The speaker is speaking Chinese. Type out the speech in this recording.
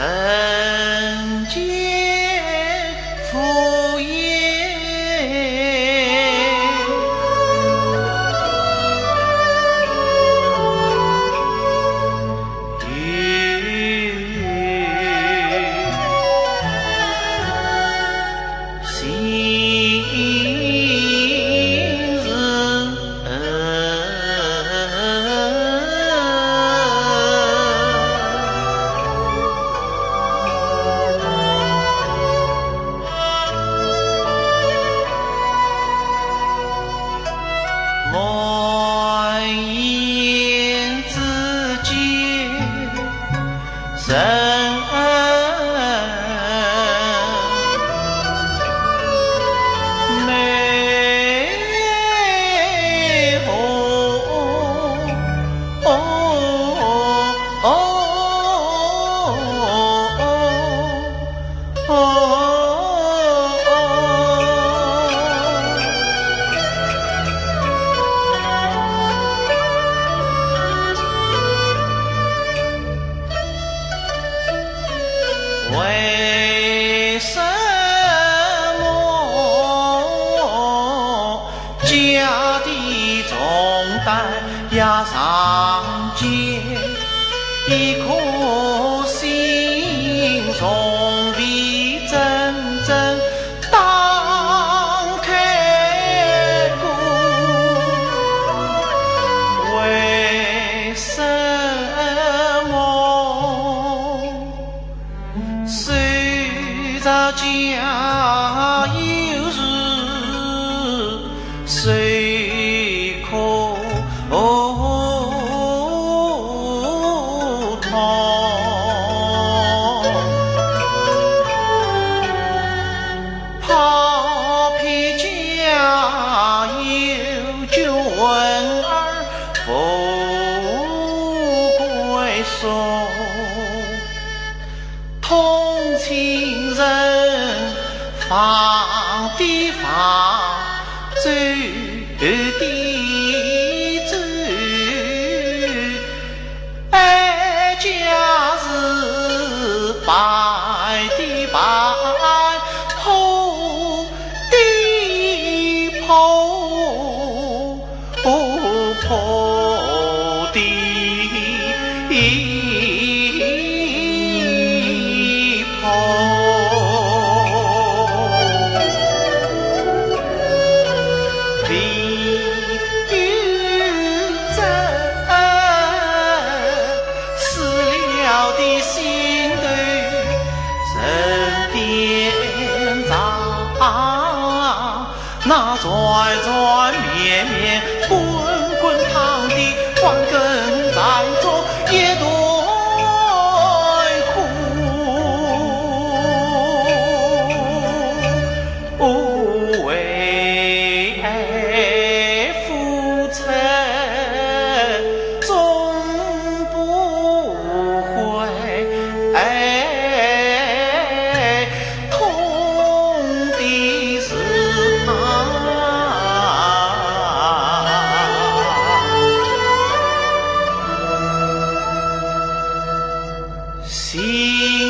ha 爱。已为什么家的重担呀常肩，一颗心重？家有事，谁可？抛撇家有旧，问儿富贵宿，痛切。房的房，走的走，哀家是白的白，破的破破。转转绵绵，滚滚烫的黄根。See